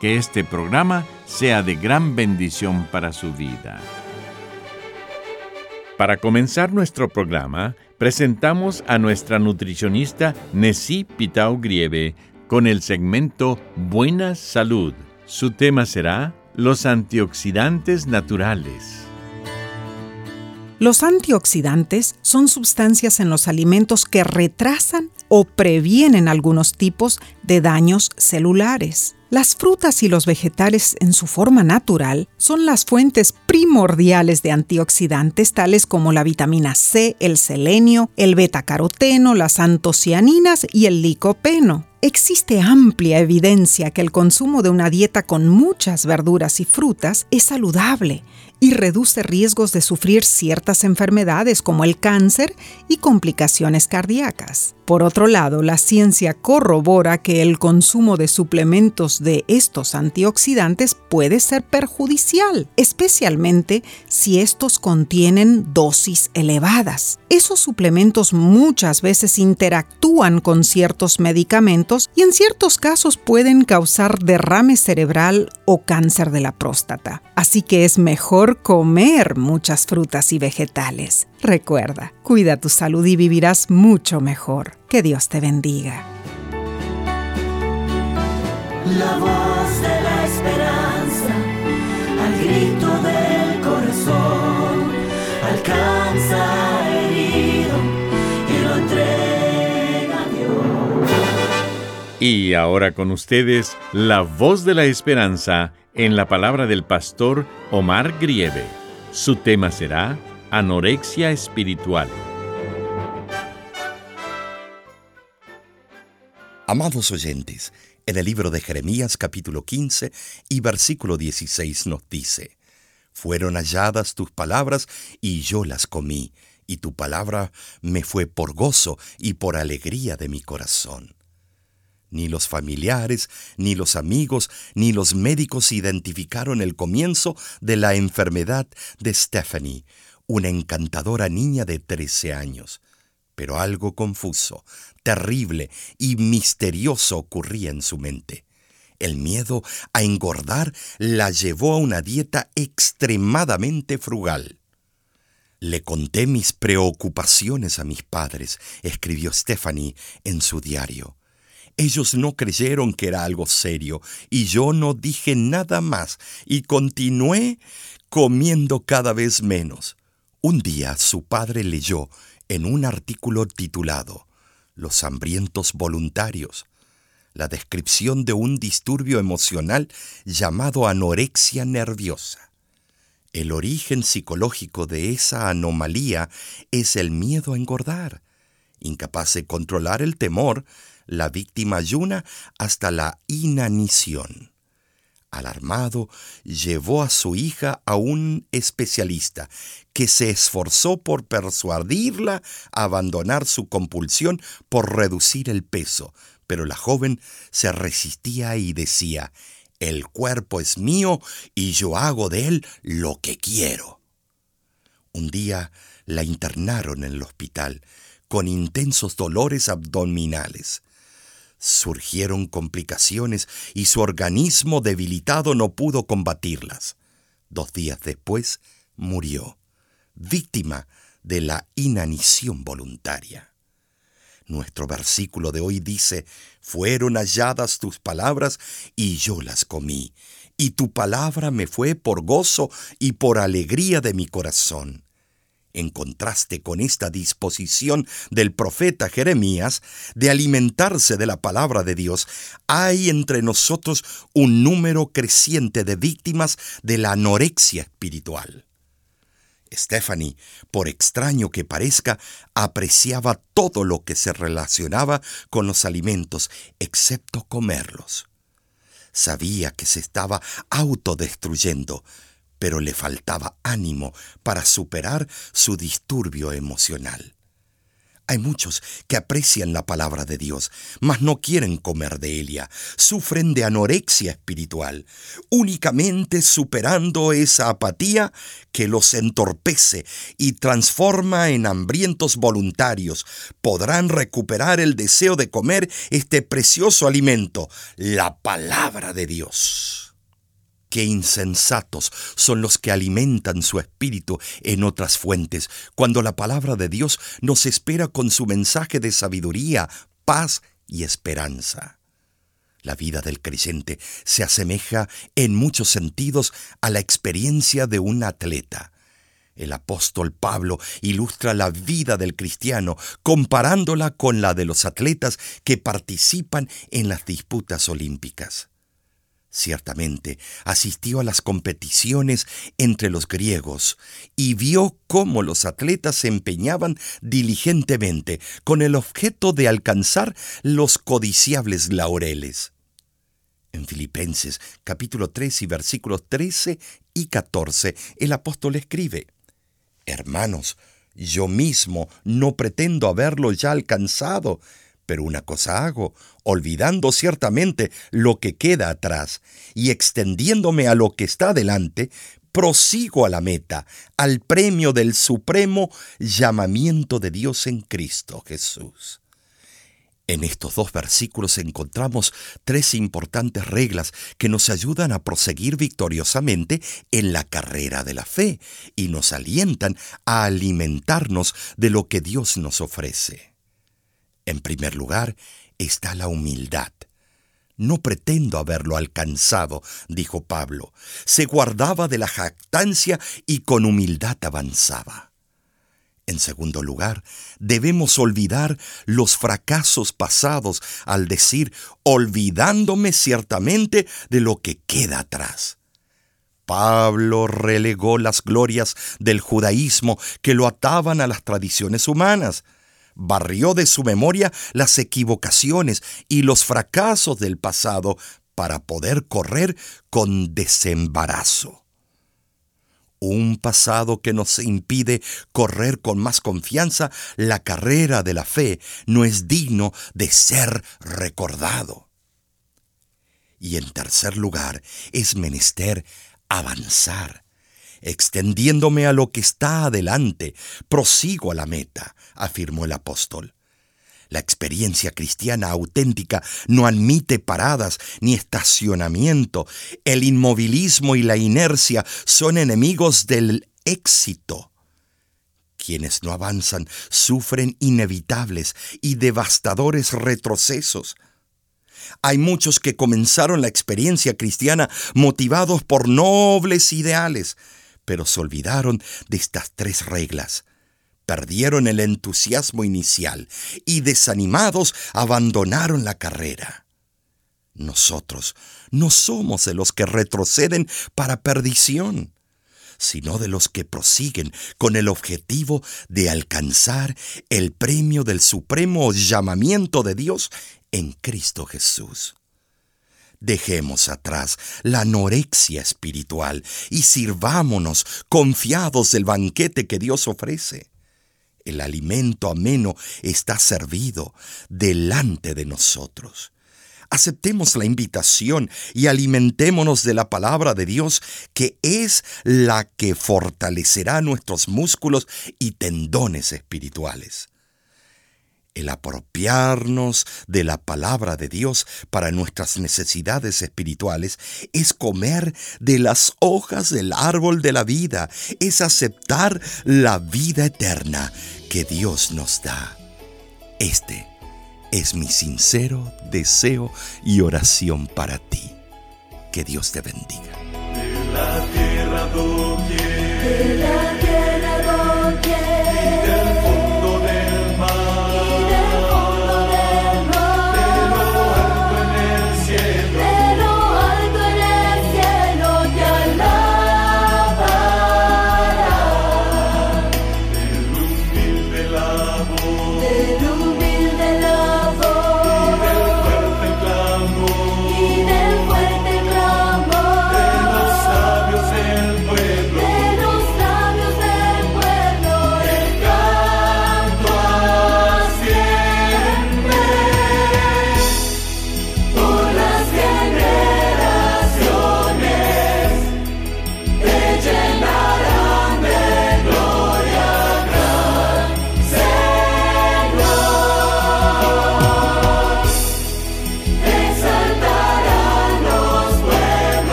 que este programa sea de gran bendición para su vida. Para comenzar nuestro programa, presentamos a nuestra nutricionista Nessie Pitao Grieve con el segmento Buena Salud. Su tema será Los antioxidantes naturales. Los antioxidantes son sustancias en los alimentos que retrasan o previenen algunos tipos de daños celulares. Las frutas y los vegetales en su forma natural son las fuentes primordiales de antioxidantes tales como la vitamina C, el selenio, el betacaroteno, las antocianinas y el licopeno. Existe amplia evidencia que el consumo de una dieta con muchas verduras y frutas es saludable y reduce riesgos de sufrir ciertas enfermedades como el cáncer y complicaciones cardíacas. Por otro lado, la ciencia corrobora que el consumo de suplementos de estos antioxidantes puede ser perjudicial, especialmente si estos contienen dosis elevadas. Esos suplementos muchas veces interactúan con ciertos medicamentos y en ciertos casos pueden causar derrame cerebral o cáncer de la próstata. Así que es mejor comer muchas frutas y vegetales. Recuerda, cuida tu salud y vivirás mucho mejor. Que Dios te bendiga. La voz de la esperanza, al grito del corazón, alcanza herido y lo entrega a Dios. Y ahora con ustedes, la voz de la esperanza en la palabra del pastor Omar Grieve. Su tema será anorexia espiritual. Amados oyentes, en el libro de Jeremías capítulo 15 y versículo 16 nos dice, Fueron halladas tus palabras y yo las comí, y tu palabra me fue por gozo y por alegría de mi corazón. Ni los familiares, ni los amigos, ni los médicos identificaron el comienzo de la enfermedad de Stephanie, una encantadora niña de 13 años. Pero algo confuso, terrible y misterioso ocurría en su mente. El miedo a engordar la llevó a una dieta extremadamente frugal. Le conté mis preocupaciones a mis padres, escribió Stephanie en su diario. Ellos no creyeron que era algo serio y yo no dije nada más y continué comiendo cada vez menos. Un día su padre leyó en un artículo titulado Los hambrientos voluntarios la descripción de un disturbio emocional llamado anorexia nerviosa. El origen psicológico de esa anomalía es el miedo a engordar. Incapaz de controlar el temor, la víctima ayuna hasta la inanición. Alarmado, llevó a su hija a un especialista que se esforzó por persuadirla a abandonar su compulsión por reducir el peso, pero la joven se resistía y decía, el cuerpo es mío y yo hago de él lo que quiero. Un día la internaron en el hospital con intensos dolores abdominales. Surgieron complicaciones y su organismo debilitado no pudo combatirlas. Dos días después murió, víctima de la inanición voluntaria. Nuestro versículo de hoy dice, fueron halladas tus palabras y yo las comí, y tu palabra me fue por gozo y por alegría de mi corazón. En contraste con esta disposición del profeta Jeremías de alimentarse de la palabra de Dios, hay entre nosotros un número creciente de víctimas de la anorexia espiritual. Stephanie, por extraño que parezca, apreciaba todo lo que se relacionaba con los alimentos, excepto comerlos. Sabía que se estaba autodestruyendo, pero le faltaba ánimo para superar su disturbio emocional. Hay muchos que aprecian la palabra de Dios, mas no quieren comer de ella. Sufren de anorexia espiritual, únicamente superando esa apatía que los entorpece y transforma en hambrientos voluntarios. Podrán recuperar el deseo de comer este precioso alimento, la palabra de Dios. Qué insensatos son los que alimentan su espíritu en otras fuentes, cuando la palabra de Dios nos espera con su mensaje de sabiduría, paz y esperanza. La vida del creyente se asemeja en muchos sentidos a la experiencia de un atleta. El apóstol Pablo ilustra la vida del cristiano comparándola con la de los atletas que participan en las disputas olímpicas. Ciertamente asistió a las competiciones entre los griegos y vio cómo los atletas se empeñaban diligentemente con el objeto de alcanzar los codiciables laureles. En Filipenses capítulo 3 y versículos 13 y 14 el apóstol escribe, Hermanos, yo mismo no pretendo haberlo ya alcanzado, pero una cosa hago, olvidando ciertamente lo que queda atrás y extendiéndome a lo que está delante, prosigo a la meta, al premio del supremo llamamiento de Dios en Cristo Jesús. En estos dos versículos encontramos tres importantes reglas que nos ayudan a proseguir victoriosamente en la carrera de la fe y nos alientan a alimentarnos de lo que Dios nos ofrece. En primer lugar está la humildad. No pretendo haberlo alcanzado, dijo Pablo. Se guardaba de la jactancia y con humildad avanzaba. En segundo lugar, debemos olvidar los fracasos pasados al decir, olvidándome ciertamente de lo que queda atrás. Pablo relegó las glorias del judaísmo que lo ataban a las tradiciones humanas barrió de su memoria las equivocaciones y los fracasos del pasado para poder correr con desembarazo. Un pasado que nos impide correr con más confianza la carrera de la fe no es digno de ser recordado. Y en tercer lugar, es menester avanzar Extendiéndome a lo que está adelante, prosigo a la meta, afirmó el apóstol. La experiencia cristiana auténtica no admite paradas ni estacionamiento. El inmovilismo y la inercia son enemigos del éxito. Quienes no avanzan sufren inevitables y devastadores retrocesos. Hay muchos que comenzaron la experiencia cristiana motivados por nobles ideales, pero se olvidaron de estas tres reglas. Perdieron el entusiasmo inicial y desanimados abandonaron la carrera. Nosotros no somos de los que retroceden para perdición, sino de los que prosiguen con el objetivo de alcanzar el premio del supremo llamamiento de Dios en Cristo Jesús. Dejemos atrás la anorexia espiritual y sirvámonos confiados del banquete que Dios ofrece. El alimento ameno está servido delante de nosotros. Aceptemos la invitación y alimentémonos de la palabra de Dios, que es la que fortalecerá nuestros músculos y tendones espirituales el apropiarnos de la palabra de Dios para nuestras necesidades espirituales es comer de las hojas del árbol de la vida, es aceptar la vida eterna que Dios nos da. Este Es mi sincero deseo y oración para ti. Que Dios te bendiga. la tierra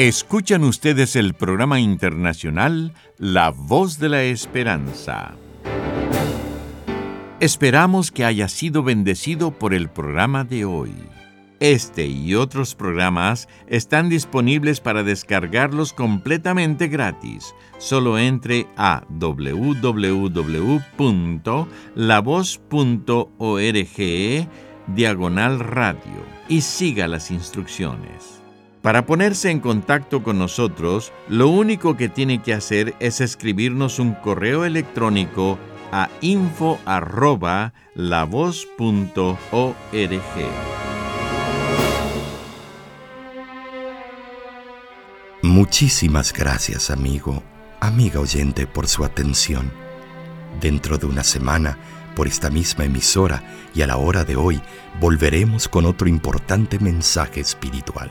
Escuchan ustedes el programa internacional La Voz de la Esperanza. Esperamos que haya sido bendecido por el programa de hoy. Este y otros programas están disponibles para descargarlos completamente gratis. Solo entre a www.lavoz.org diagonal radio y siga las instrucciones. Para ponerse en contacto con nosotros, lo único que tiene que hacer es escribirnos un correo electrónico a info@lavoz.org. Muchísimas gracias, amigo, amiga oyente, por su atención. Dentro de una semana, por esta misma emisora y a la hora de hoy, volveremos con otro importante mensaje espiritual.